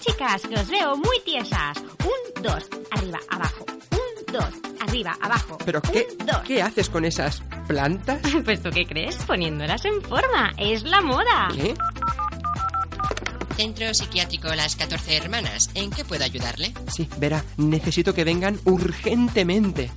Chicas, que os veo muy tiesas. Un, dos, arriba, abajo. Un, dos, arriba, abajo. ¿Pero Un, qué, dos. qué haces con esas plantas? Pues tú qué crees, poniéndolas en forma. Es la moda. ¿Qué? Centro Psiquiátrico Las 14 Hermanas. ¿En qué puedo ayudarle? Sí, verá, necesito que vengan urgentemente.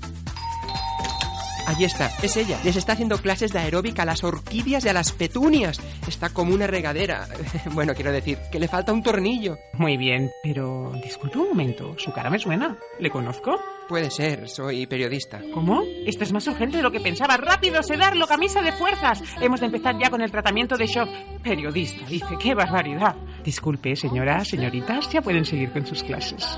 Allí está, es ella. Les está haciendo clases de aeróbica a las orquídeas y a las petunias. Está como una regadera. Bueno, quiero decir, que le falta un tornillo. Muy bien, pero disculpe un momento, su cara me suena. ¿Le conozco? Puede ser, soy periodista. ¿Cómo? Esto es más urgente de lo que pensaba. ¡Rápido, sedarlo! ¡Camisa de fuerzas! Hemos de empezar ya con el tratamiento de shock. Periodista, dice. ¡Qué barbaridad! Disculpe, señora, señoritas, ya pueden seguir con sus clases.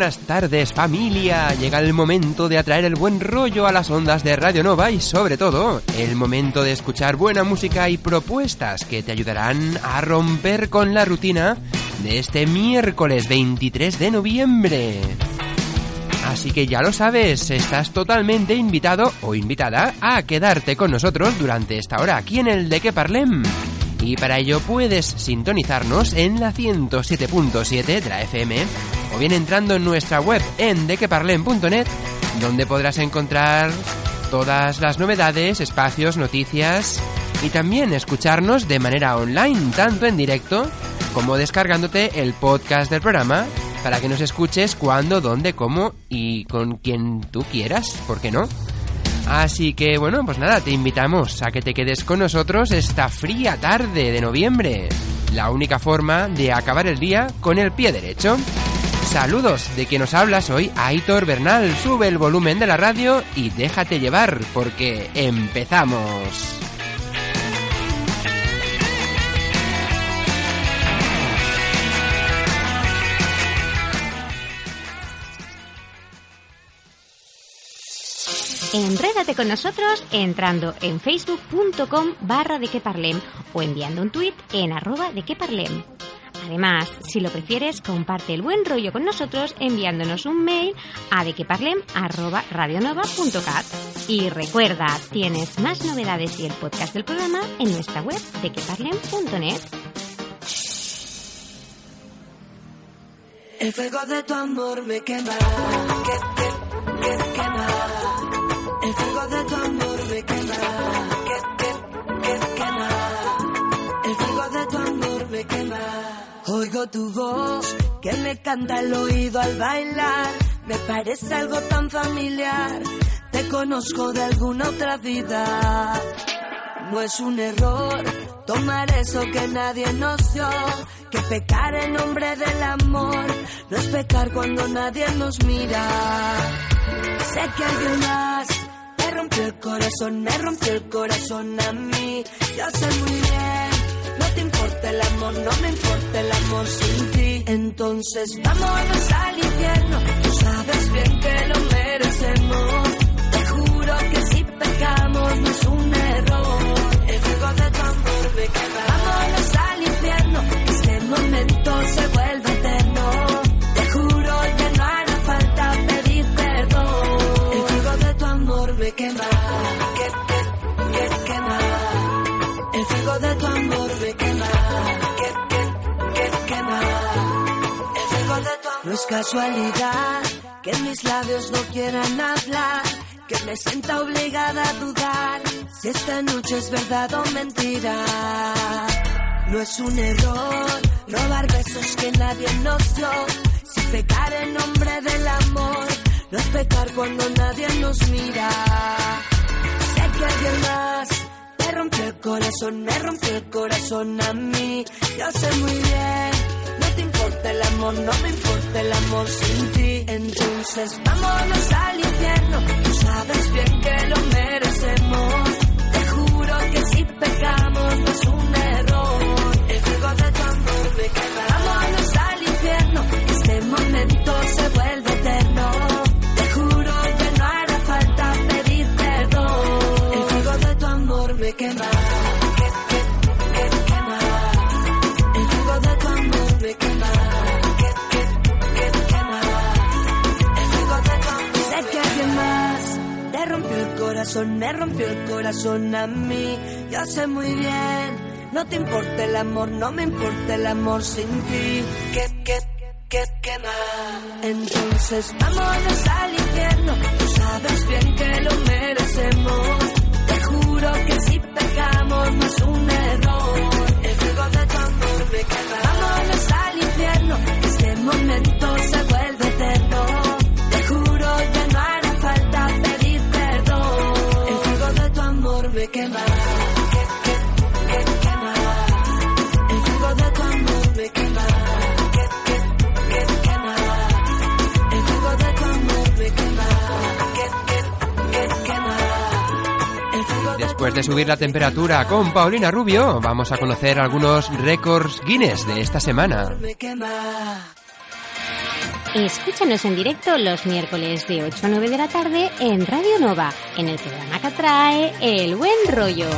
Buenas tardes familia, llega el momento de atraer el buen rollo a las ondas de Radio Nova y sobre todo el momento de escuchar buena música y propuestas que te ayudarán a romper con la rutina de este miércoles 23 de noviembre. Así que ya lo sabes, estás totalmente invitado o invitada a quedarte con nosotros durante esta hora aquí en el De Que Parlem. Y para ello puedes sintonizarnos en la 107.7 de la FM o bien entrando en nuestra web en dequeparlem.net donde podrás encontrar todas las novedades, espacios, noticias y también escucharnos de manera online, tanto en directo como descargándote el podcast del programa para que nos escuches cuando, dónde, cómo y con quien tú quieras, ¿por qué no? Así que bueno, pues nada, te invitamos a que te quedes con nosotros esta fría tarde de noviembre. La única forma de acabar el día con el pie derecho. Saludos de quien nos hablas hoy, Aitor Bernal. Sube el volumen de la radio y déjate llevar, porque empezamos. Enrédate con nosotros entrando en facebook.com barra de que o enviando un tuit en arroba de que. Además, si lo prefieres, comparte el buen rollo con nosotros enviándonos un mail a dequeparlem@radionova.cat. Y recuerda, tienes más novedades y el podcast del programa en nuestra web dequeparlem.net. El fuego de tu amor me quema, que, que, que quema. El fuego de tu amor me quema, Oigo tu voz que me canta al oído al bailar. Me parece algo tan familiar. Te conozco de alguna otra vida. No es un error tomar eso que nadie nos dio. Que pecar en nombre del amor no es pecar cuando nadie nos mira. Sé que alguien más me rompió el corazón, me rompió el corazón a mí. Yo sé muy bien, no te importa el amor, no me importa el amor sin ti. Entonces vámonos al infierno, tú sabes bien que lo merecemos. Te juro que si pecamos no es un error. El fuego de tu amor me quema. Vámonos al infierno, este momento casualidad que mis labios no quieran hablar, que me sienta obligada a dudar si esta noche es verdad o mentira. No es un error robar besos que nadie nos dio, si pecar en nombre del amor, no es pecar cuando nadie nos mira. Sé que alguien más me rompió el corazón, me rompió el corazón a mí, yo sé muy bien te el amor, no me importa el amor sin ti. Entonces vámonos al infierno, tú sabes bien que lo merecemos. Te juro que si pecamos no es un error. El fuego de tu amor me quema. Vámonos al infierno, este momento se vuelve me rompió el corazón a mí. Yo sé muy bien, no te importa el amor, no me importa el amor sin ti. Que, que, que, que más. Entonces vámonos al infierno, tú sabes bien que lo merecemos. Te juro que si pecamos no es un error. El fuego de tu amor me quema. Vámonos al infierno, este momento se Después de subir la temperatura con Paulina Rubio, vamos a conocer algunos récords Guinness de esta semana. Escúchanos en directo los miércoles de 8 a 9 de la tarde en Radio Nova, en el programa que trae El Buen Rollo.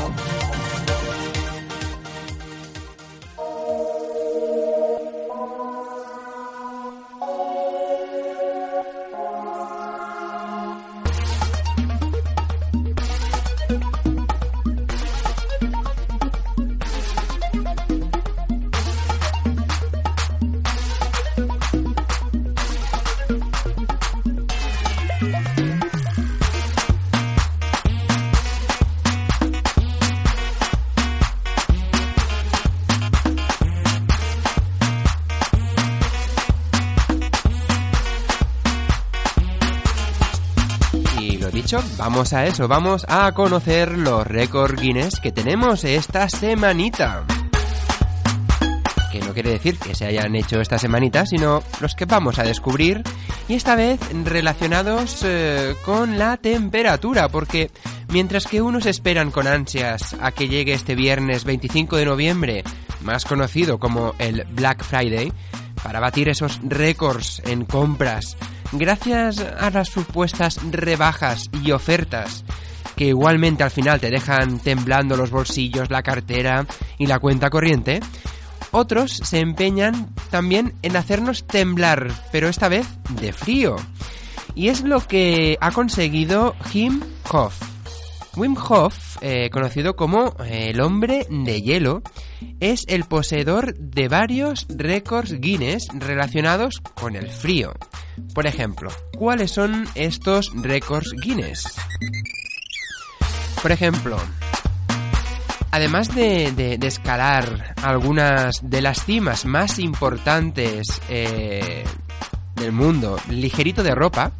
Vamos a eso, vamos a conocer los récords Guinness que tenemos esta semanita. Que no quiere decir que se hayan hecho esta semanita, sino los que vamos a descubrir. Y esta vez relacionados eh, con la temperatura, porque mientras que unos esperan con ansias a que llegue este viernes 25 de noviembre, más conocido como el Black Friday, para batir esos récords en compras, gracias a las supuestas rebajas y ofertas que igualmente al final te dejan temblando los bolsillos, la cartera y la cuenta corriente, otros se empeñan también en hacernos temblar, pero esta vez de frío. Y es lo que ha conseguido Jim Hof. Wim Hof, eh, conocido como eh, el hombre de hielo, es el poseedor de varios récords Guinness relacionados con el frío. Por ejemplo, ¿cuáles son estos récords Guinness? Por ejemplo, además de, de- escalar algunas de las cimas más importantes eh, del mundo, ligerito de ropa,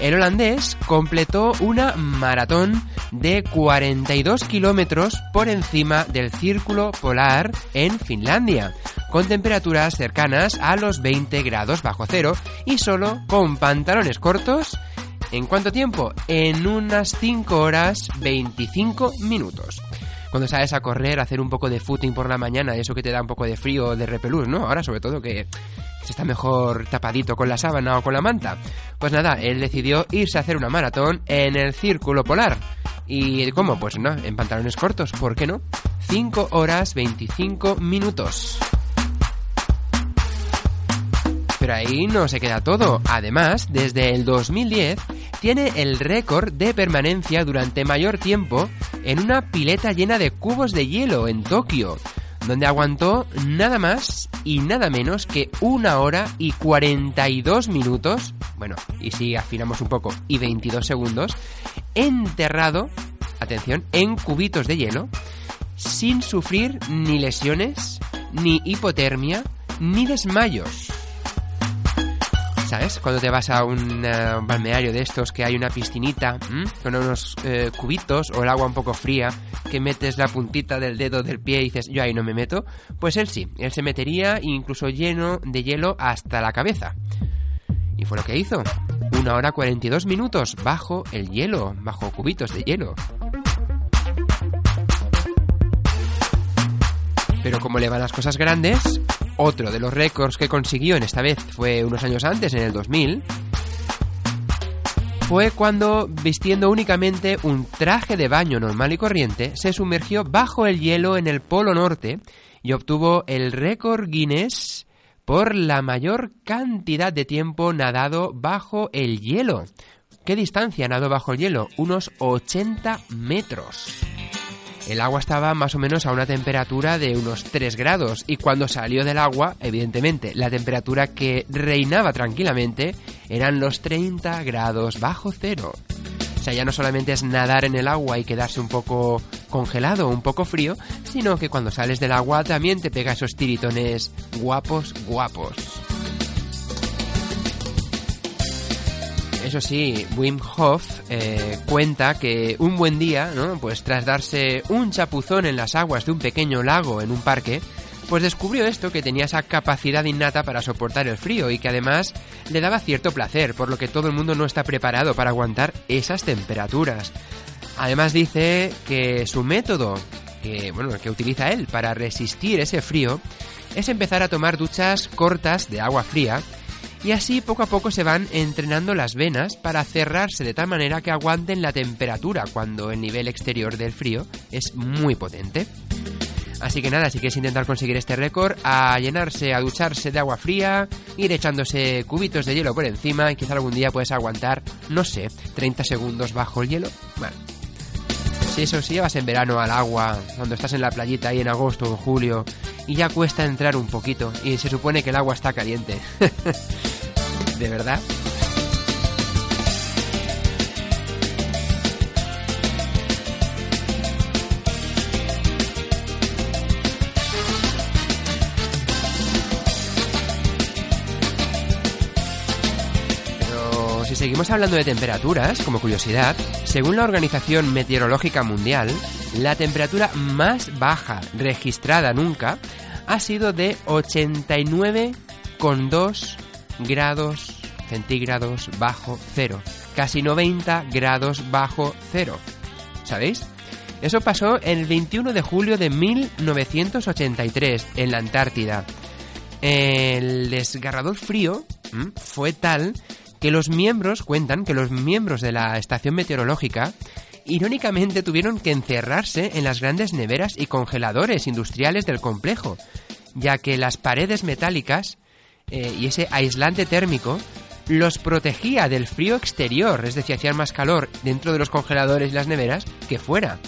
el holandés completó una maratón de 42 kilómetros por encima del círculo polar en Finlandia, con temperaturas cercanas a los 20 grados bajo cero y solo con pantalones cortos. ¿En cuánto tiempo? En unas 5 horas 25 minutos. Cuando sales a correr, hacer un poco de footing por la mañana, eso que te da un poco de frío, de repelús, ¿no? Ahora sobre todo que se está mejor tapadito con la sábana o con la manta. Pues nada, él decidió irse a hacer una maratón en el círculo polar. ¿Y cómo? Pues no, en pantalones cortos, ¿por qué no? 5 horas 25 minutos. Pero ahí no se queda todo. Además, desde el 2010 tiene el récord de permanencia durante mayor tiempo en una pileta llena de cubos de hielo en Tokio, donde aguantó nada más y nada menos que una hora y 42 minutos, bueno, y si afinamos un poco, y 22 segundos, enterrado, atención, en cubitos de hielo, sin sufrir ni lesiones, ni hipotermia, ni desmayos. ¿Sabes? Cuando te vas a un eh, balneario de estos que hay una piscinita con unos eh, cubitos o el agua un poco fría, que metes la puntita del dedo del pie y dices, yo ahí no me meto, pues él sí, él se metería incluso lleno de hielo hasta la cabeza. Y fue lo que hizo. Una hora 42 minutos bajo el hielo, bajo cubitos de hielo. Pero como le van las cosas grandes, otro de los récords que consiguió en esta vez fue unos años antes, en el 2000, fue cuando, vistiendo únicamente un traje de baño normal y corriente, se sumergió bajo el hielo en el Polo Norte y obtuvo el récord Guinness por la mayor cantidad de tiempo nadado bajo el hielo. ¿Qué distancia nadó bajo el hielo? Unos 80 metros. El agua estaba más o menos a una temperatura de unos 3 grados y cuando salió del agua, evidentemente, la temperatura que reinaba tranquilamente eran los 30 grados bajo cero. O sea, ya no solamente es nadar en el agua y quedarse un poco congelado, un poco frío, sino que cuando sales del agua también te pega esos tiritones guapos, guapos. Eso sí, Wim Hof eh, cuenta que un buen día, ¿no? Pues tras darse un chapuzón en las aguas de un pequeño lago en un parque, pues descubrió esto que tenía esa capacidad innata para soportar el frío y que además le daba cierto placer, por lo que todo el mundo no está preparado para aguantar esas temperaturas. Además dice que su método, que bueno, que utiliza él para resistir ese frío, es empezar a tomar duchas cortas de agua fría y así poco a poco se van entrenando las venas para cerrarse de tal manera que aguanten la temperatura cuando el nivel exterior del frío es muy potente. Así que nada, si quieres intentar conseguir este récord, a llenarse, a ducharse de agua fría, ir echándose cubitos de hielo por encima y quizá algún día puedes aguantar, no sé, 30 segundos bajo el hielo. Si eso, si llevas en verano al agua, cuando estás en la playita ahí en agosto o julio, y ya cuesta entrar un poquito, y se supone que el agua está caliente. ¿De verdad? Seguimos hablando de temperaturas, como curiosidad, según la Organización Meteorológica Mundial, la temperatura más baja registrada nunca ha sido de 89,2 grados centígrados bajo cero. Casi 90 grados bajo cero. ¿Sabéis? Eso pasó el 21 de julio de 1983 en la Antártida. El desgarrador frío fue tal que los miembros, cuentan que los miembros de la estación meteorológica irónicamente tuvieron que encerrarse en las grandes neveras y congeladores industriales del complejo, ya que las paredes metálicas eh, y ese aislante térmico los protegía del frío exterior, es decir, hacían más calor dentro de los congeladores y las neveras que fuera.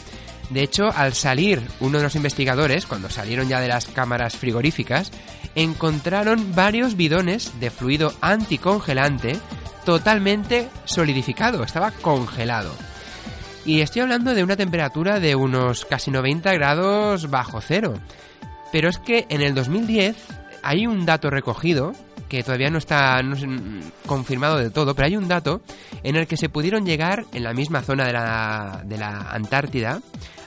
De hecho, al salir uno de los investigadores, cuando salieron ya de las cámaras frigoríficas, encontraron varios bidones de fluido anticongelante totalmente solidificado, estaba congelado. Y estoy hablando de una temperatura de unos casi 90 grados bajo cero. Pero es que en el 2010 hay un dato recogido que todavía no está confirmado de todo, pero hay un dato en el que se pudieron llegar en la misma zona de la, de la Antártida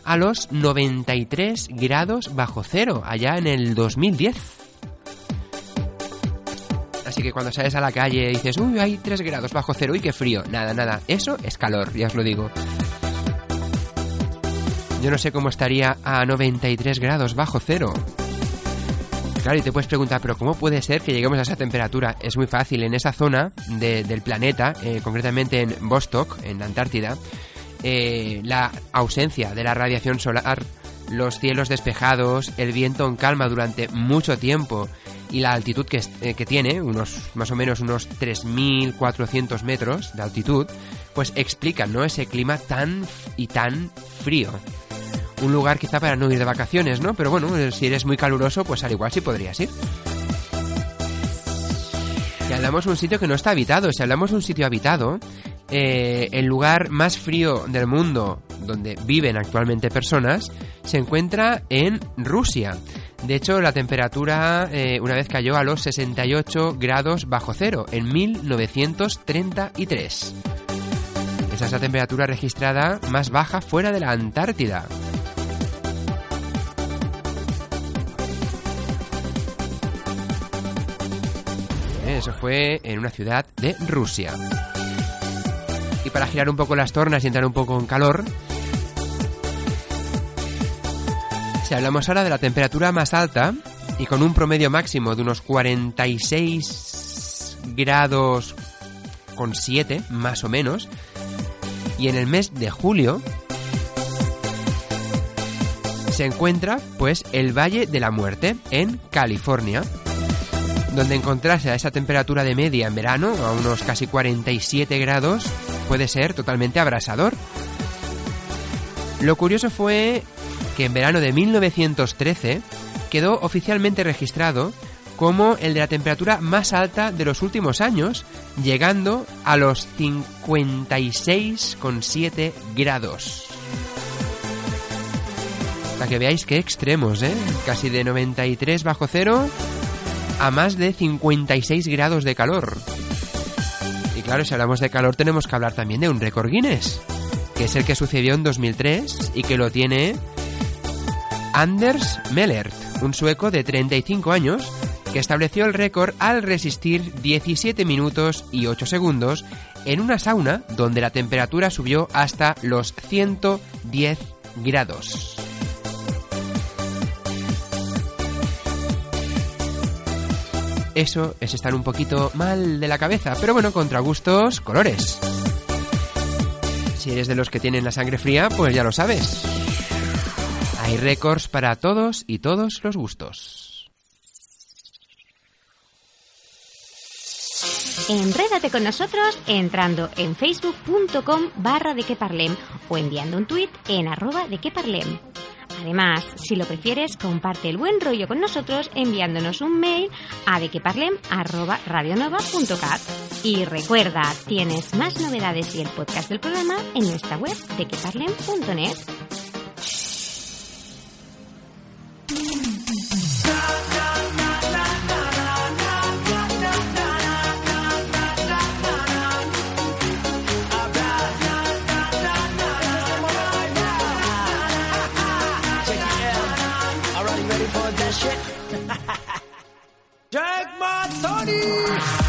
a los 93 grados bajo cero, allá en el 2010. Así que cuando sales a la calle y dices, uy, hay 3 grados bajo cero, y qué frío. Nada, nada, eso es calor, ya os lo digo. Yo no sé cómo estaría a 93 grados bajo cero. Claro, y te puedes preguntar, pero ¿cómo puede ser que lleguemos a esa temperatura? Es muy fácil, en esa zona de, del planeta, eh, concretamente en Vostok, en la Antártida, eh, la ausencia de la radiación solar, los cielos despejados, el viento en calma durante mucho tiempo y la altitud que, eh, tiene, unos más o menos unos 3.400 metros de altitud, pues explican ¿no? ese clima tan y tan frío. un lugar quizá para no ir de vacaciones, ¿no? Pero bueno, eh, si eres muy caluroso, pues al igual sí podrías ir. Si hablamos de un sitio que no está habitado, si hablamos de un sitio habitado, eh, el lugar más frío del mundo donde viven actualmente personas se encuentra en Rusia. De hecho, la temperatura eh, una vez cayó a los 68 grados bajo cero en 1933. Esa es la temperatura registrada más baja fuera de la Antártida. Eso fue en una ciudad de Rusia. Y para girar un poco las tornas y entrar un poco en calor, si hablamos ahora de la temperatura más alta y con un promedio máximo de unos 46 grados con 7, más o menos, y en el mes de julio se encuentra pues el Valle de la Muerte en California donde encontrarse a esa temperatura de media en verano, a unos casi 47 grados, puede ser totalmente abrasador. Lo curioso fue que en verano de 1913 quedó oficialmente registrado como el de la temperatura más alta de los últimos años, llegando a los 56,7 grados. Para que veáis qué extremos, ¿eh? Casi de 93 bajo cero a más de 56 grados de calor. Y claro, si hablamos de calor tenemos que hablar también de un récord Guinness, que es el que sucedió en 2003 y que lo tiene Anders Mellert, un sueco de 35 años que estableció el récord al resistir 17 minutos y 8 segundos en una sauna donde la temperatura subió hasta los 110 grados. Eso es estar un poquito mal de la cabeza, pero bueno, contra gustos, colores. Si eres de los que tienen la sangre fría, pues ya lo sabes. Hay récords para todos y todos los gustos. Enrédate con nosotros entrando en facebook.com barra de que parlem o enviando un tuit en arroba de que. Además, si lo prefieres, comparte el buen rollo con nosotros enviándonos un mail a dequeparlem.radionova.cat. Y recuerda, tienes más novedades y el podcast del programa en nuestra web dequeparlem.net. Jack Mazzoni!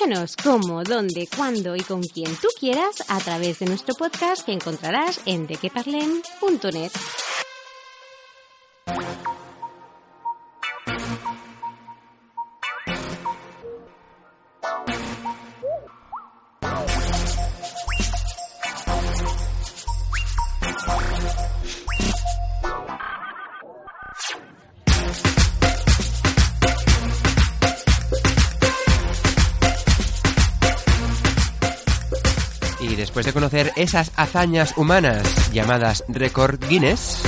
Escúchanos cómo, dónde, cuándo y con quien tú quieras a través de nuestro podcast que encontrarás en dequeparlem.net. esas hazañas humanas llamadas récord Guinness,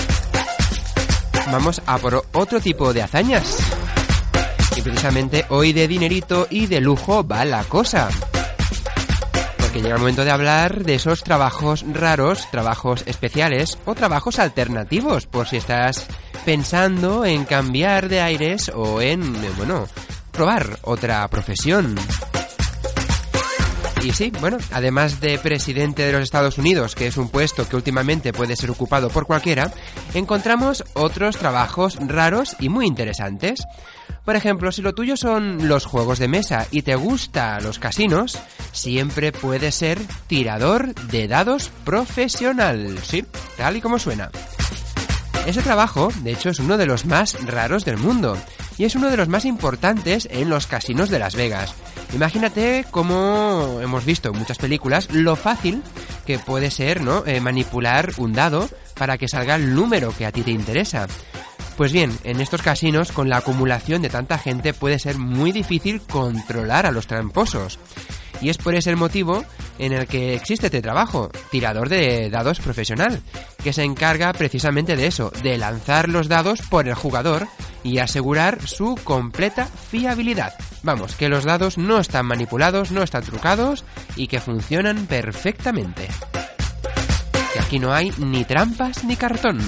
vamos a por otro tipo de hazañas. Y precisamente hoy de dinerito y de lujo va la cosa. Porque llega el momento de hablar de esos trabajos raros, trabajos especiales o trabajos alternativos, por si estás pensando en cambiar de aires o en, bueno, probar otra profesión. Y sí, bueno, además de presidente de los Estados Unidos, que es un puesto que últimamente puede ser ocupado por cualquiera, encontramos otros trabajos raros y muy interesantes. Por ejemplo, si lo tuyo son los juegos de mesa y te gusta los casinos, siempre puedes ser tirador de dados profesional. Sí, tal y como suena. Ese trabajo, de hecho, es uno de los más raros del mundo y es uno de los más importantes en los casinos de Las Vegas. Imagínate cómo hemos visto en muchas películas lo fácil que puede ser, ¿no? Eh, manipular un dado para que salga el número que a ti te interesa. Pues bien, en estos casinos, con la acumulación de tanta gente, puede ser muy difícil controlar a los tramposos. Y es por ese motivo en el que existe este trabajo, tirador de dados profesional, que se encarga precisamente de eso, de lanzar los dados por el jugador y asegurar su completa fiabilidad. Vamos, que los dados no están manipulados, no están trucados y que funcionan perfectamente. Que aquí no hay ni trampas ni cartón.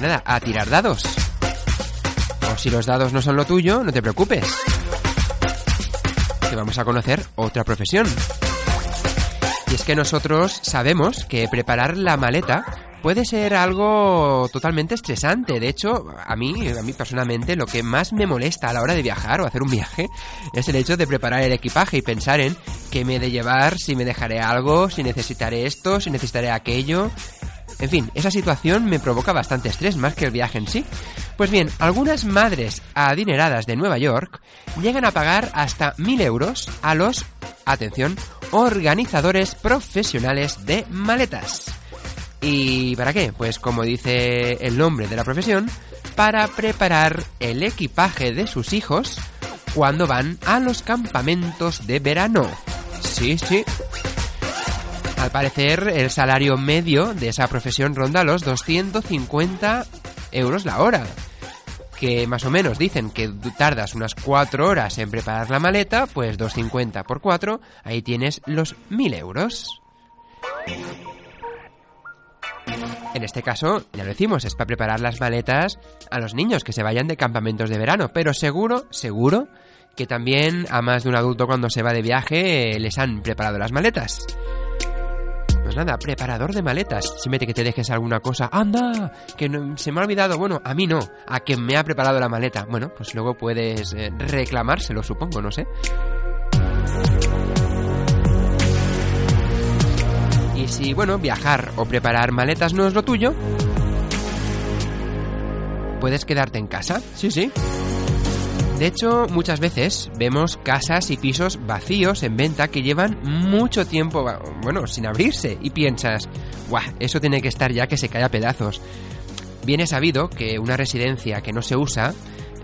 Nada, a tirar dados. O si los dados no son lo tuyo, no te preocupes. Que vamos a conocer otra profesión. Y es que nosotros sabemos que preparar la maleta puede ser algo totalmente estresante. De hecho, a mí, a mí personalmente, lo que más me molesta a la hora de viajar o hacer un viaje es el hecho de preparar el equipaje y pensar en qué me he de llevar, si me dejaré algo, si necesitaré esto, si necesitaré aquello. En fin, esa situación me provoca bastante estrés más que el viaje en sí. Pues bien, algunas madres adineradas de Nueva York llegan a pagar hasta mil euros a los, atención, organizadores profesionales de maletas. ¿Y para qué? Pues como dice el nombre de la profesión, para preparar el equipaje de sus hijos cuando van a los campamentos de verano. Sí, sí. Al parecer, el salario medio de esa profesión ronda los 250 euros la hora. Que más o menos dicen que tardas unas 4 horas en preparar la maleta, pues 250 por 4, ahí tienes los 1000 euros. En este caso, ya lo decimos, es para preparar las maletas a los niños que se vayan de campamentos de verano, pero seguro, seguro que también a más de un adulto cuando se va de viaje eh, les han preparado las maletas. Pues nada, preparador de maletas. Siempre que te dejes alguna cosa, anda, que no- se me ha olvidado. Bueno, a mí no, a quien me ha preparado la maleta. Bueno, pues luego puedes eh, reclamárselo, supongo, no sé. Y si, bueno, viajar o preparar maletas no es lo tuyo, puedes quedarte en casa. Sí, sí. De hecho, muchas veces vemos casas y pisos vacíos en venta que llevan mucho tiempo, bueno, sin abrirse y piensas, ¡guau! Eso tiene que estar ya que se cae a pedazos. Bien es sabido que una residencia que no se usa,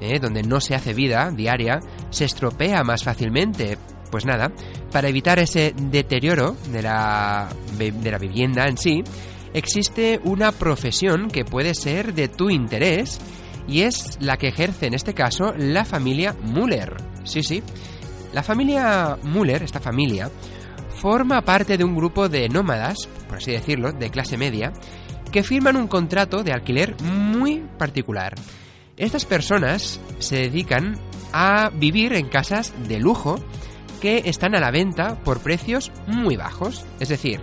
eh, donde no se hace vida diaria, se estropea más fácilmente. Pues nada, para evitar ese deterioro de la, de la vivienda en sí, existe una profesión que puede ser de tu interés y es la que ejerce en este caso la familia Müller. Sí, sí. La familia Müller, esta familia, forma parte de un grupo de nómadas, por así decirlo, de clase media, que firman un contrato de alquiler muy particular. Estas personas se dedican a vivir en casas de lujo que están a la venta por precios muy bajos. Es decir,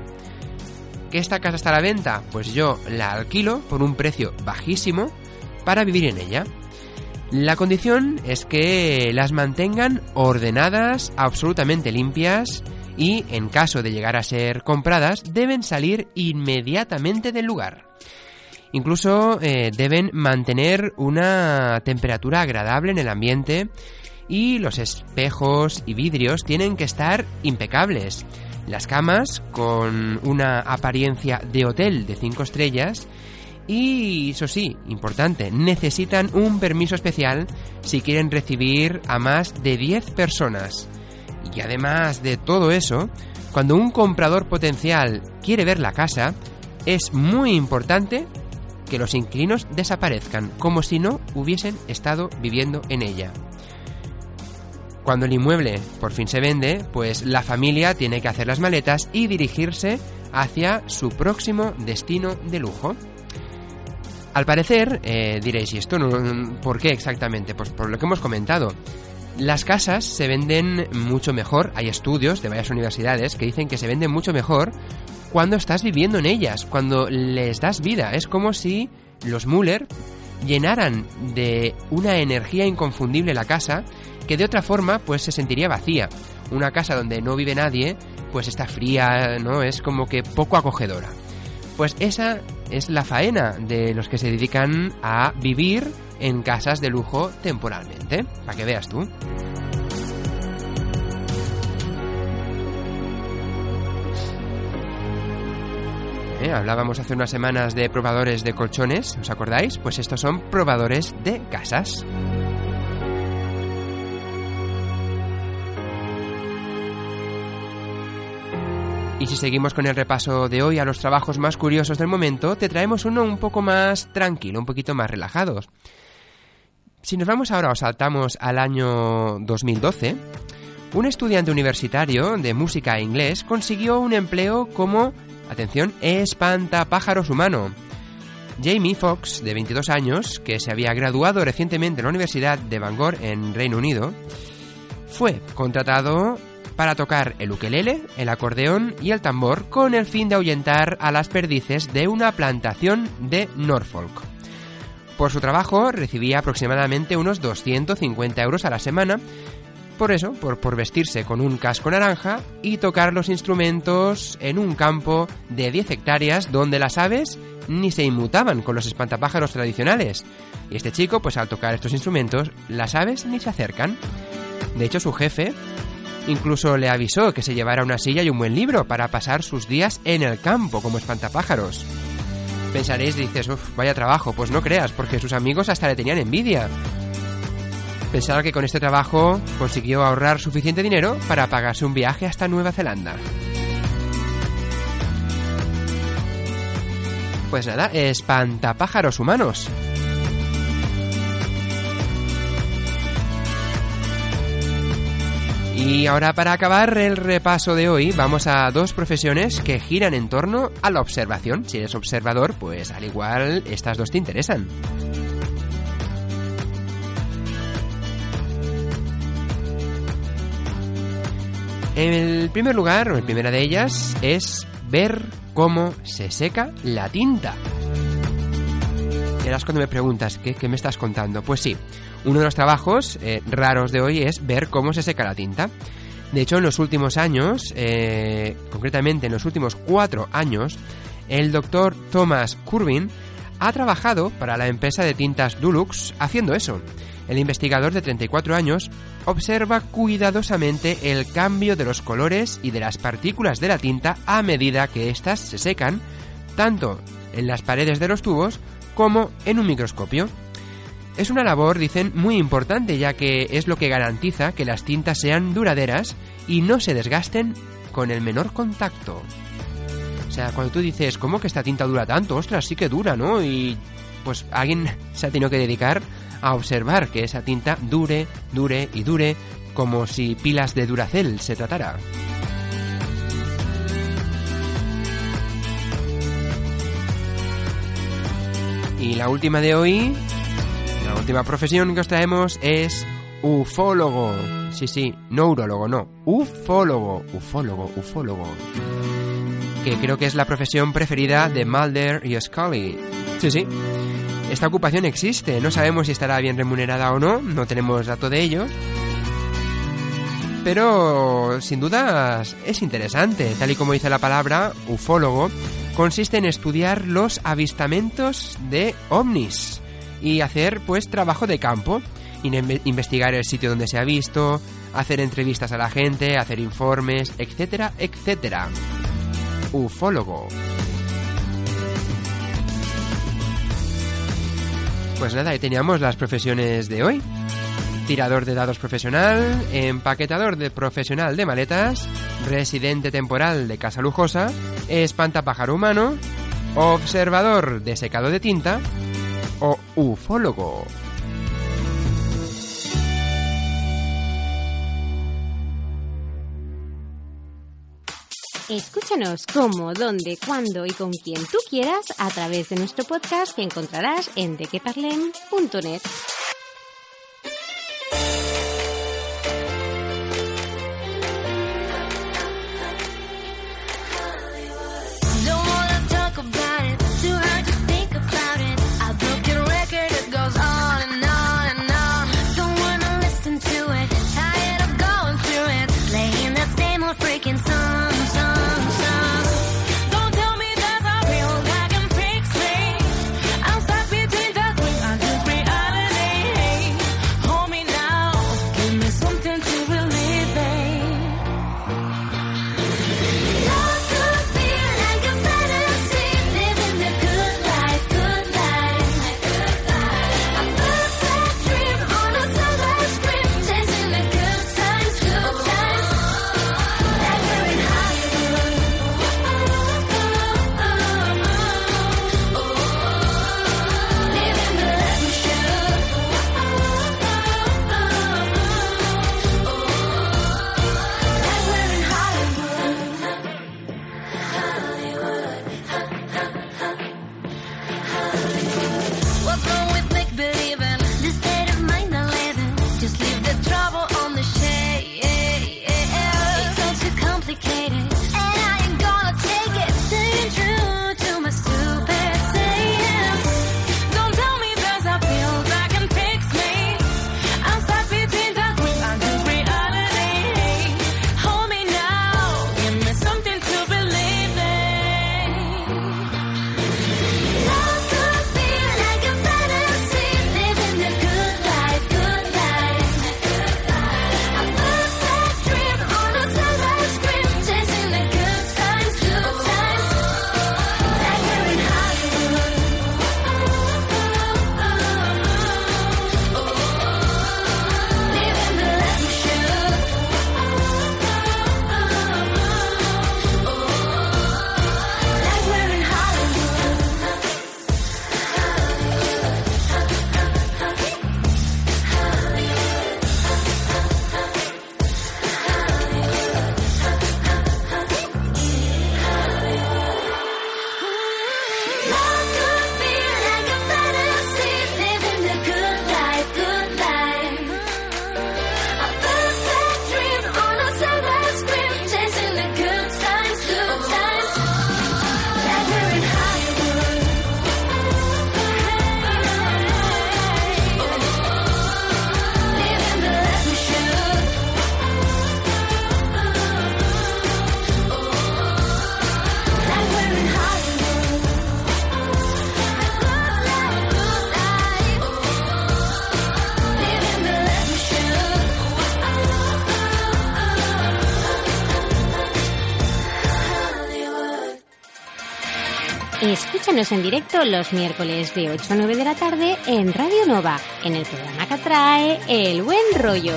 que esta casa está a la venta, pues yo la alquilo por un precio bajísimo para vivir en ella. La condición es que las mantengan ordenadas, absolutamente limpias y, en caso de llegar a ser compradas, deben salir inmediatamente del lugar. Incluso eh, deben mantener una temperatura agradable en el ambiente y los espejos y vidrios tienen que estar impecables. Las camas con una apariencia de hotel de 5 estrellas y eso sí, importante, necesitan un permiso especial si quieren recibir a más de 10 personas. Y además de todo eso, cuando un comprador potencial quiere ver la casa, es muy importante que los inquilinos desaparezcan, como si no hubiesen estado viviendo en ella. Cuando el inmueble por fin se vende, pues la familia tiene que hacer las maletas y dirigirse hacia su próximo destino de lujo. Al parecer, eh, diréis, ¿y esto no, por qué exactamente? Pues por lo que hemos comentado. Las casas se venden mucho mejor, hay estudios de varias universidades que dicen que se venden mucho mejor cuando estás viviendo en ellas, cuando les das vida. Es como si los Müller llenaran de una energía inconfundible la casa que de otra forma pues se sentiría vacía. Una casa donde no vive nadie pues está fría, ¿no? Es como que poco acogedora. Pues esa es la faena de los que se dedican a vivir en casas de lujo temporalmente, para que veas tú. ¿Eh? Hablábamos hace unas semanas de probadores de colchones, ¿os acordáis? Pues estos son probadores de casas. Y si seguimos con el repaso de hoy a los trabajos más curiosos del momento, te traemos uno un poco más tranquilo, un poquito más relajados. Si nos vamos ahora o saltamos al año 2012, un estudiante universitario de música e inglés consiguió un empleo como, atención, espantapájaros humano. Jamie Fox, de 22 años, que se había graduado recientemente en la Universidad de Bangor en Reino Unido, fue contratado para tocar el ukelele, el acordeón y el tambor con el fin de ahuyentar a las perdices de una plantación de Norfolk. Por su trabajo recibía aproximadamente unos 250 euros a la semana, por eso, por, por, vestirse con un casco naranja y tocar los instrumentos en un campo de 10 hectáreas donde las aves ni se inmutaban con los espantapájaros tradicionales. Y este chico, pues al tocar estos instrumentos, las aves ni se acercan. De hecho, su jefe Incluso le avisó que se llevara una silla y un buen libro para pasar sus días en el campo como espantapájaros. Pensaréis, dices, uff, vaya trabajo. Pues no creas, porque sus amigos hasta le tenían envidia. Pensaba que con este trabajo consiguió ahorrar suficiente dinero para pagarse un viaje hasta Nueva Zelanda. Pues nada, espantapájaros humanos. Y ahora para acabar el repaso de hoy vamos a dos profesiones que giran en torno a la observación. Si eres observador, pues al igual estas dos te interesan. El primer lugar, o la primera de ellas, es ver cómo se seca la tinta. Ahora cuando me preguntas, ¿qué, ¿qué, me estás contando? Pues sí, uno de los trabajos eh, raros de hoy es ver cómo se seca la tinta. De hecho, en los últimos años, eh, concretamente en los últimos cuatro años, el doctor Thomas Curvin ha trabajado para la empresa de tintas Dulux haciendo eso. El investigador de 34 años observa cuidadosamente el cambio de los colores y de las partículas de la tinta a medida que éstas se secan, tanto en las paredes de los tubos como en un microscopio. Es una labor, dicen, muy importante ya que es lo que garantiza que las tintas sean duraderas y no se desgasten con el menor contacto. O sea, cuando tú dices, ¿cómo que esta tinta dura tanto? Ostras, sí que dura, ¿no? Y pues alguien se ha tenido que dedicar a observar que esa tinta dure, dure y dure, como si pilas de Duracell se tratara. Y la última de hoy, la última profesión que os traemos es ufólogo. Sí, sí, no urologo, no. Ufólogo, ufólogo, ufólogo. Que creo que es la profesión preferida de Mulder y Scully. Sí, sí. Esta ocupación existe, no sabemos si estará bien remunerada o no, no tenemos dato de ello. Pero sin dudas es interesante, tal y como dice la palabra, ufólogo, consiste en estudiar los avistamientos de ovnis y hacer pues trabajo de campo, in- investigar el sitio donde se ha visto, hacer entrevistas a la gente, hacer informes, etcétera, etcétera. Ufólogo. Pues nada, ahí teníamos las profesiones de hoy. Tirador de dados profesional, empaquetador de profesional de maletas, residente temporal de casa lujosa, espantapájaro humano, observador de secado de tinta o ufólogo. Escúchanos cómo, dónde, cuándo y con quien tú quieras a través de nuestro podcast que encontrarás en dequeparlem.net. Escúchanos en directo los miércoles de 8 a 9 de la tarde en Radio Nova, en el programa que trae El Buen Rollo.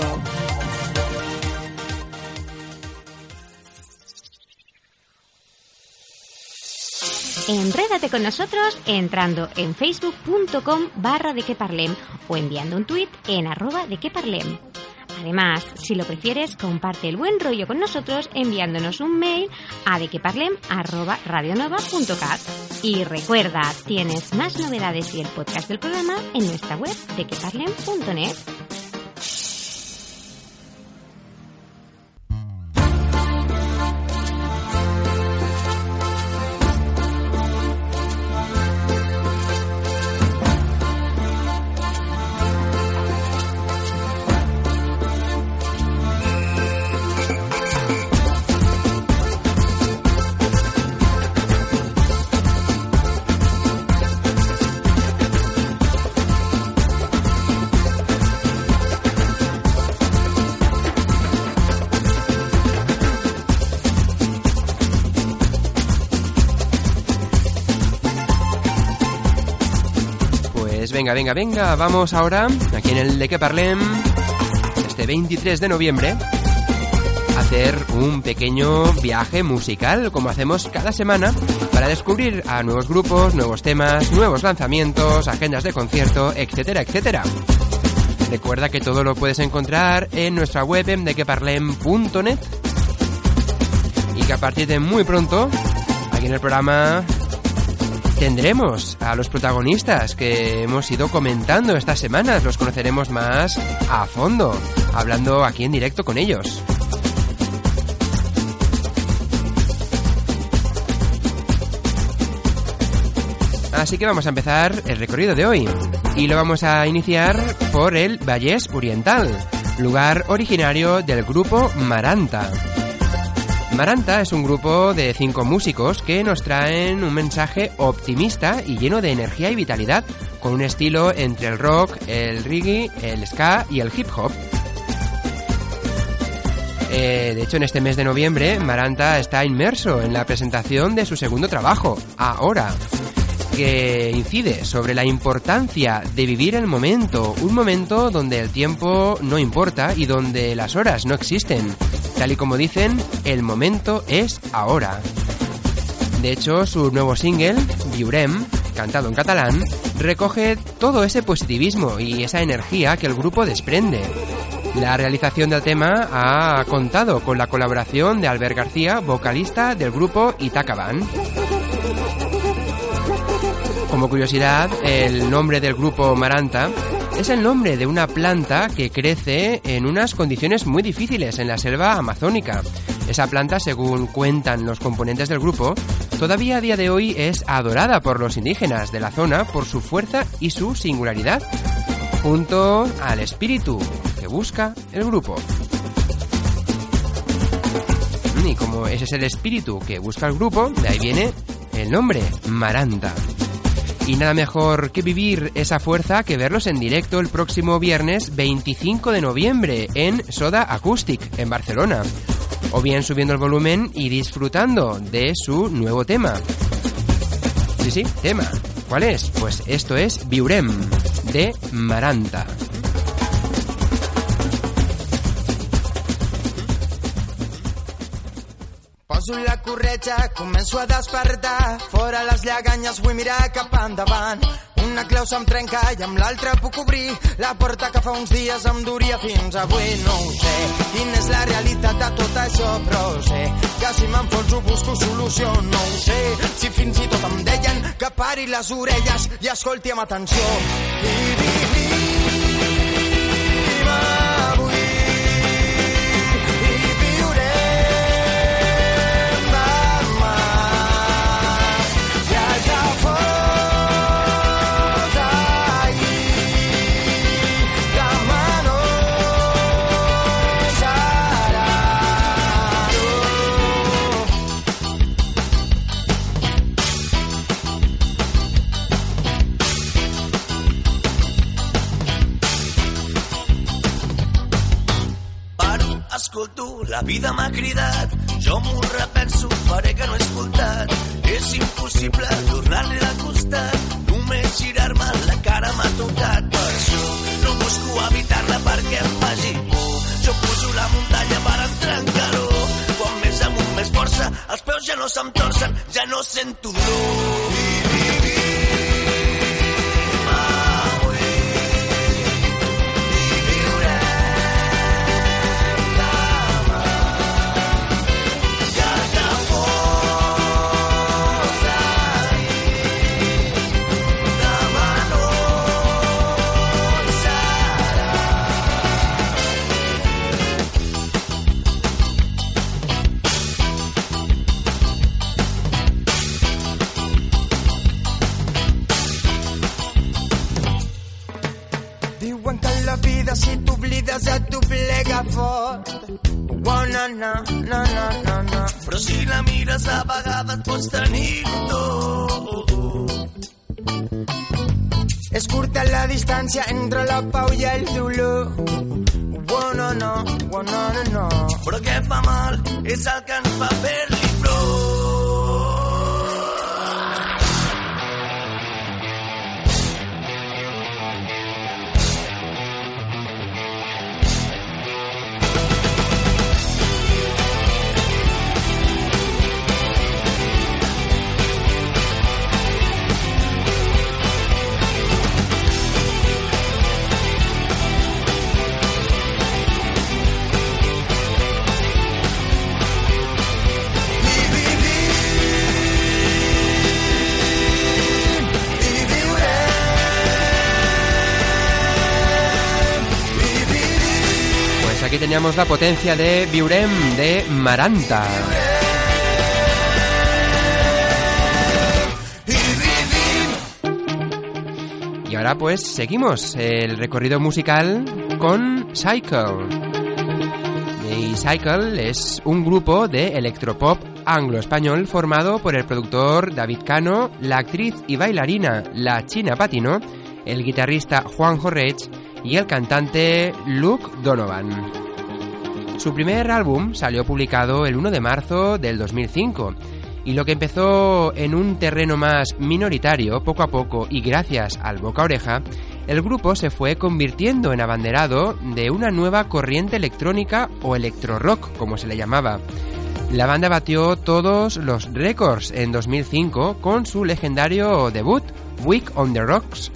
Enrédate con nosotros entrando en facebook.com barra de que parlem o enviando un tuit en arroba de que. Además, si lo prefieres, comparte el buen rollo con nosotros enviándonos un mail a dequeparlem@radionova.cat. Y recuerda, tienes más novedades y el podcast del programa en nuestra web dequeparlem.net. venga, venga, venga, vamos ahora, aquí en el de que parlem, este 23 de noviembre, a hacer un pequeño viaje musical, como hacemos cada semana, para descubrir a nuevos grupos, nuevos temas, nuevos lanzamientos, agendas de concierto, etcétera, etcétera. Recuerda que todo lo puedes encontrar en nuestra web en dequeparlem.net y que a partir de muy pronto, aquí en el programa, tendremos a los protagonistas que hemos ido comentando estas semanas. Los conoceremos más a fondo, hablando aquí en directo con ellos. Así que vamos a empezar el recorrido de hoy. Y lo vamos a iniciar por el Vallés Oriental, lugar originario del grupo Maranta. Maranta es un grupo de cinco músicos que nos traen un mensaje optimista y lleno de energía y vitalidad, con un estilo entre el rock, el reggae, el ska y el hip hop. Eh, de hecho, en este mes de noviembre, Maranta está inmerso en la presentación de su segundo trabajo, Ahora, que incide sobre la importancia de vivir el momento, un momento donde el tiempo no importa y donde las horas no existen. Tal y como dicen, el momento es ahora. De hecho, su nuevo single, Viurem, cantado en catalán, recoge todo ese positivismo y esa energía que el grupo desprende. La realización del tema ha contado con la colaboración de Albert García, vocalista del grupo Itaca Band. Como curiosidad, el nombre del grupo Maranta es el nombre de una planta que crece en unas condiciones muy difíciles en la selva amazónica. Esa planta, según cuentan los componentes del grupo, todavía a día de hoy es adorada por los indígenas de la zona por su fuerza y su singularidad, junto al espíritu que busca el grupo. Y como ese es el espíritu que busca el grupo, de ahí viene el nombre, Maranta. Y nada mejor que vivir esa fuerza que verlos en directo el próximo viernes 25 de noviembre en Soda Acoustic, en Barcelona. O bien subiendo el volumen y disfrutando de su nuevo tema. Sí, sí, tema. ¿Cuál es? Pues esto es Viurem, de Maranta. Poso la corretja, començo a despertar. Fora les lleganyes, vull mirar cap endavant. Una clau se'm trenca i amb l'altra puc obrir la porta que fa uns dies em duria fins avui. No ho sé, quina és la realitat de tot això, però sé que si m'enfonso busco solució. No ho sé, si fins i tot em deien que pari les orelles i escolti amb atenció. I tu, la vida m'ha cridat. Jo m'ho repenso, faré que no he escoltat. És impossible tornar-li de costat. Només girar-me la cara m'ha tocat. Per això no busco evitar-la perquè em faci por. Jo poso la muntanya per entrar en calor. Quan més amunt, més força, els peus ja no se'm torcen, ja no sento dolor. Oh, na, na, na, na, na. Però si la mires a vegades pots tenir-ho tot. La distància entre la pau i el dolor. Oh, no, no, oh, no, no, no. Però què fa mal és el que. Aquí teníamos la potencia de Biurem de Maranta. Y ahora pues seguimos el recorrido musical con Cycle. Cycle es un grupo de electropop anglo-español formado por el productor David Cano, la actriz y bailarina La China Patino, el guitarrista Juanjo Rech y el cantante Luke Donovan. Su primer álbum salió publicado el 1 de marzo del 2005 y lo que empezó en un terreno más minoritario, poco a poco y gracias al boca oreja, el grupo se fue convirtiendo en abanderado de una nueva corriente electrónica o electro rock, como se le llamaba. La banda batió todos los récords en 2005 con su legendario debut, Week on the Rocks,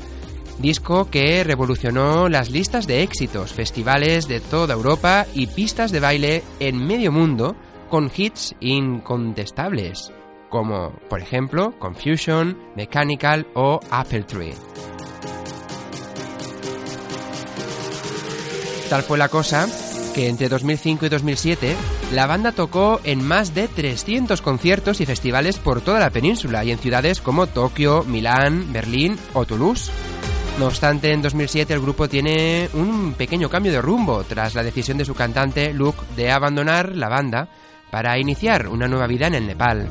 disco que revolucionó las listas de éxitos, festivales de toda Europa y pistas de baile en medio mundo con hits incontestables, como por ejemplo Confusion, Mechanical o Apple Tree. Tal fue la cosa que entre 2005 y 2007 la banda tocó en más de 300 conciertos y festivales por toda la península y en ciudades como Tokio, Milán, Berlín o Toulouse. No obstante, en 2007 el grupo tiene un pequeño cambio de rumbo tras la decisión de su cantante Luke de abandonar la banda para iniciar una nueva vida en el Nepal.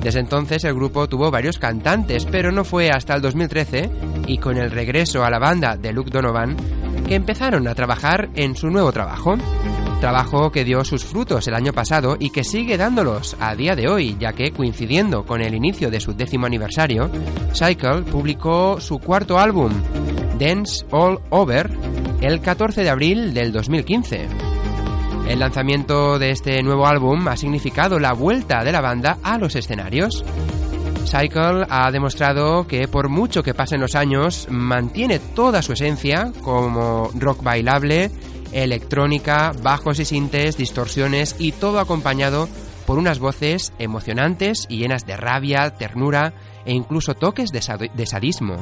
Desde entonces el grupo tuvo varios cantantes, pero no fue hasta el 2013 y con el regreso a la banda de Luke Donovan que empezaron a trabajar en su nuevo trabajo. Trabajo que dio sus frutos el año pasado y que sigue dándolos a día de hoy, ya que coincidiendo con el inicio de su décimo aniversario, Cycle publicó su cuarto álbum, Dance All Over, el 14 de abril del 2015. El lanzamiento de este nuevo álbum ha significado la vuelta de la banda a los escenarios. Cycle ha demostrado que por mucho que pasen los años, mantiene toda su esencia como rock bailable, electrónica, bajos y sintes, distorsiones y todo acompañado por unas voces emocionantes y llenas de rabia, ternura e incluso toques de, sadismo.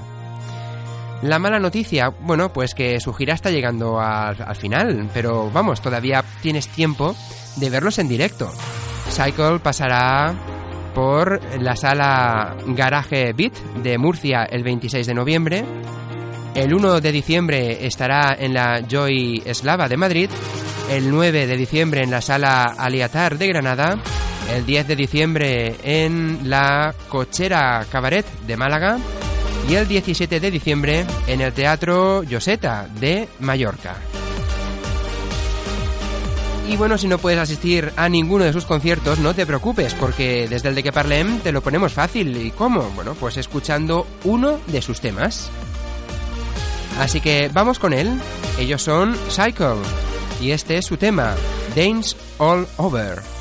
La mala noticia, bueno, pues que su gira está llegando al, al final, pero vamos, todavía tienes tiempo de verlos en directo. Cycle pasará por la sala Garage Beat de Murcia el 26 de noviembre. El 1 de diciembre estará en la Joy Eslava de Madrid. El 9 de diciembre en la sala Aliatar de Granada. El 10 de diciembre en la Cochera Cabaret de Málaga. Y el 17 de diciembre en el Teatro Joseta de Mallorca. Y bueno, si no puedes asistir a ninguno de sus conciertos, no te preocupes, porque desde el de que parlem te lo ponemos fácil. ¿Y cómo? Bueno, pues escuchando uno de sus temas. Así que vamos con él. Ellos son Cycle. Y este es su tema, Dance All Over.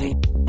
Hey.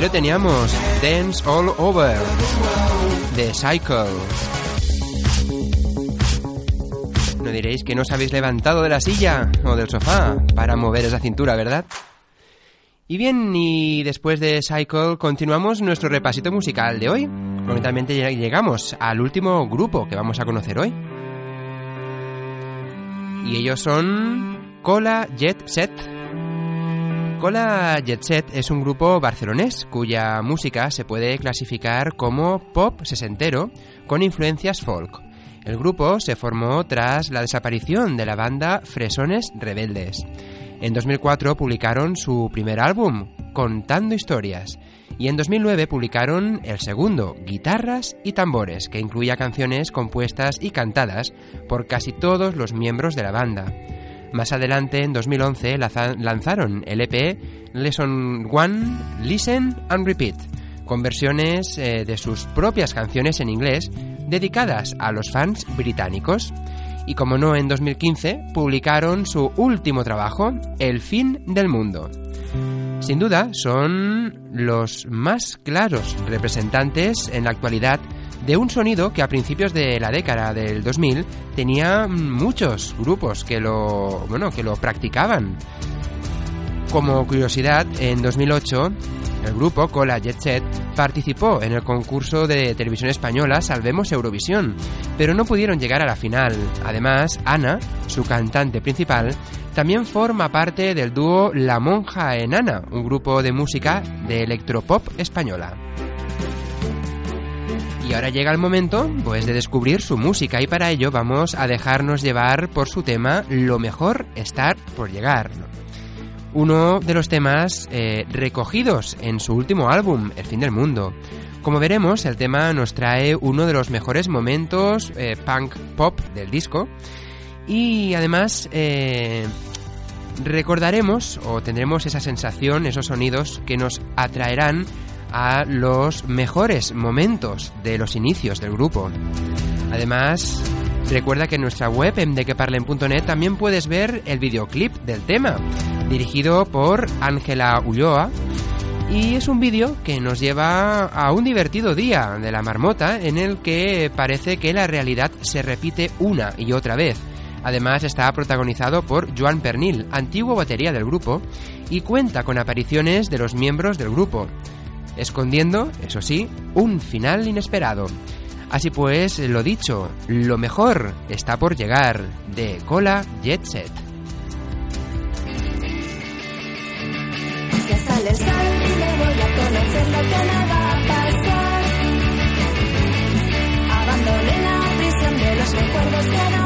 Aquí lo teníamos, Dance All Over, de Cycle. No diréis que no os habéis levantado de la silla o del sofá para mover esa cintura, ¿verdad? Y bien, y después de Cycle continuamos nuestro repasito musical de hoy. Lamentablemente llegamos al último grupo que vamos a conocer hoy. Y ellos son Cola Jet Set. Cola Jet Set es un grupo barcelonés cuya música se puede clasificar como pop sesentero con influencias folk. El grupo se formó tras la desaparición de la banda Fresones Rebeldes. En 2004 publicaron su primer álbum, Contando Historias, y en 2009 publicaron el segundo, Guitarras y Tambores, que incluía canciones compuestas y cantadas por casi todos los miembros de la banda. Más adelante, en 2011, laza- lanzaron el EP Lesson One, Listen and Repeat, con versiones eh, de sus propias canciones en inglés dedicadas a los fans británicos. Y como no, en 2015 publicaron su último trabajo, El fin del mundo. Sin duda, son los más claros representantes en la actualidad de un sonido que a principios de la década del 2000 tenía muchos grupos que lo, bueno, que lo practicaban. Como curiosidad, en 2008 el grupo Cola Jet Set participó en el concurso de televisión española Salvemos Eurovisión, pero no pudieron llegar a la final. Además, Ana, su cantante principal, también forma parte del dúo La Monja Enana, un grupo de música de electropop española. Y ahora llega el momento, pues, de descubrir su música y para ello vamos a dejarnos llevar por su tema Lo mejor estar por llegar. Uno de los temas eh, recogidos en su último álbum, El fin del mundo. Como veremos, el tema nos trae uno de los mejores momentos eh, punk pop del disco y además eh, recordaremos o tendremos esa sensación, esos sonidos que nos atraerán a los mejores momentos de los inicios del grupo. Además, recuerda que en nuestra web en dequeparlen.net también puedes ver el videoclip del tema, dirigido por Ángela Ulloa. Y es un vídeo que nos lleva a un divertido día de la marmota en el que parece que la realidad se repite una y otra vez. Además está protagonizado por Joan Pernil, antiguo batería del grupo, y cuenta con apariciones de los miembros del grupo, escondiendo, eso sí, un final inesperado. Así pues, lo dicho, lo mejor está por llegar de Cola Jet Set. Recuerdos que no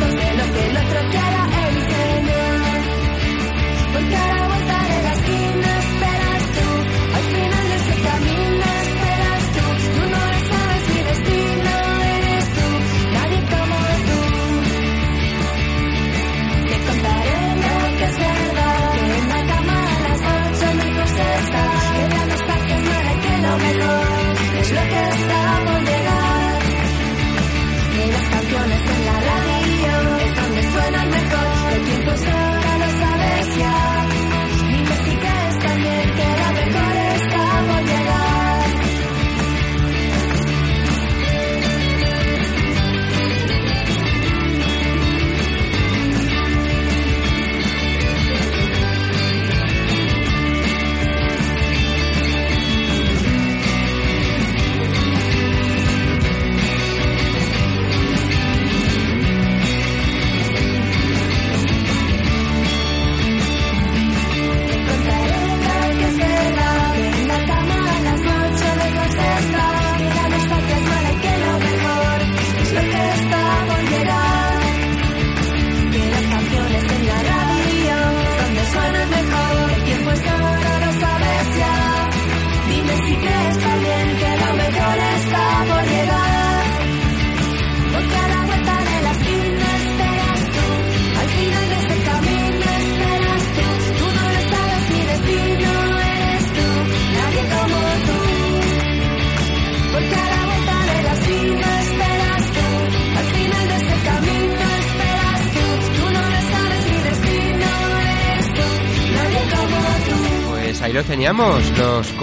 Los dos de lo que el otro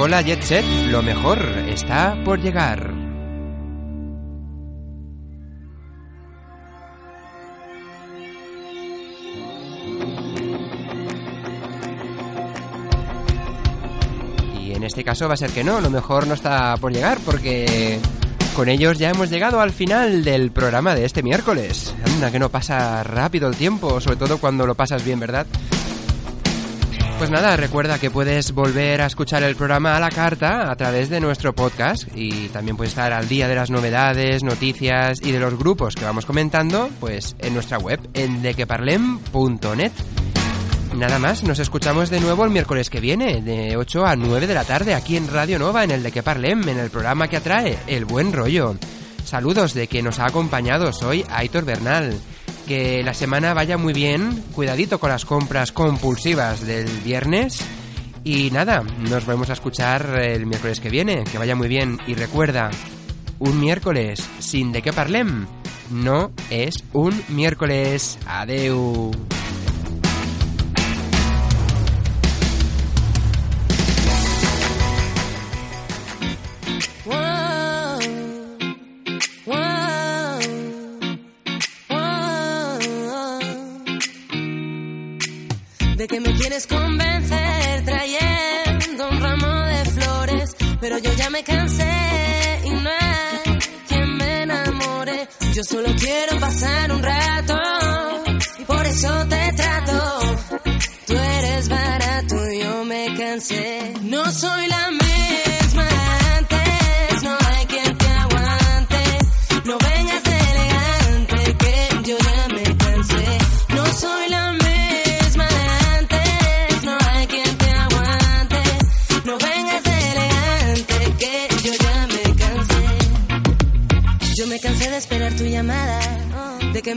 Cola Jet Set, lo mejor está por llegar. Y en este caso va a ser que no, lo mejor no está por llegar porque con ellos ya hemos llegado al final del programa de este miércoles. Anda, que no pasa rápido el tiempo, sobre todo cuando lo pasas bien, ¿verdad? Pues nada, recuerda que puedes volver a escuchar el programa a la carta a través de nuestro podcast y también puedes estar al día de las novedades, noticias y de los grupos que vamos comentando, pues en nuestra web en dequeparlem.net. Nada más, nos escuchamos de nuevo el miércoles que viene, de 8 a 9 de la tarde, aquí en Radio Nova, en el de que Parlem, en el programa que atrae, El Buen Rollo. Saludos de quien nos ha acompañado, soy Aitor Bernal. Que la semana vaya muy bien, cuidadito con las compras compulsivas del viernes. Y nada, nos vamos a escuchar el miércoles que viene, que vaya muy bien. Y recuerda, un miércoles sin de qué parlem no es un miércoles. Adeu. Yo solo quiero pasar un rato y por eso te trato. Tú eres barato, yo me cansé. No soy la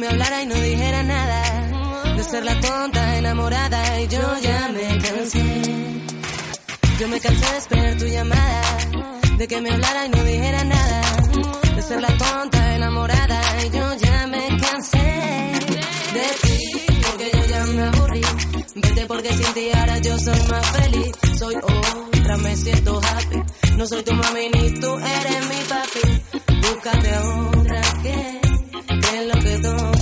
me hablara y no dijera nada, de ser la tonta enamorada y yo ya me cansé. Yo me cansé de esperar tu llamada, de que me hablara y no dijera nada, de ser la tonta enamorada y yo ya me cansé de ti, porque yo ya me aburrí. Vete porque sin ti ahora yo soy más feliz. Soy otra, me siento happy. No soy tu mami ni tú eres mi papi. Búscate otra que es lo que toca.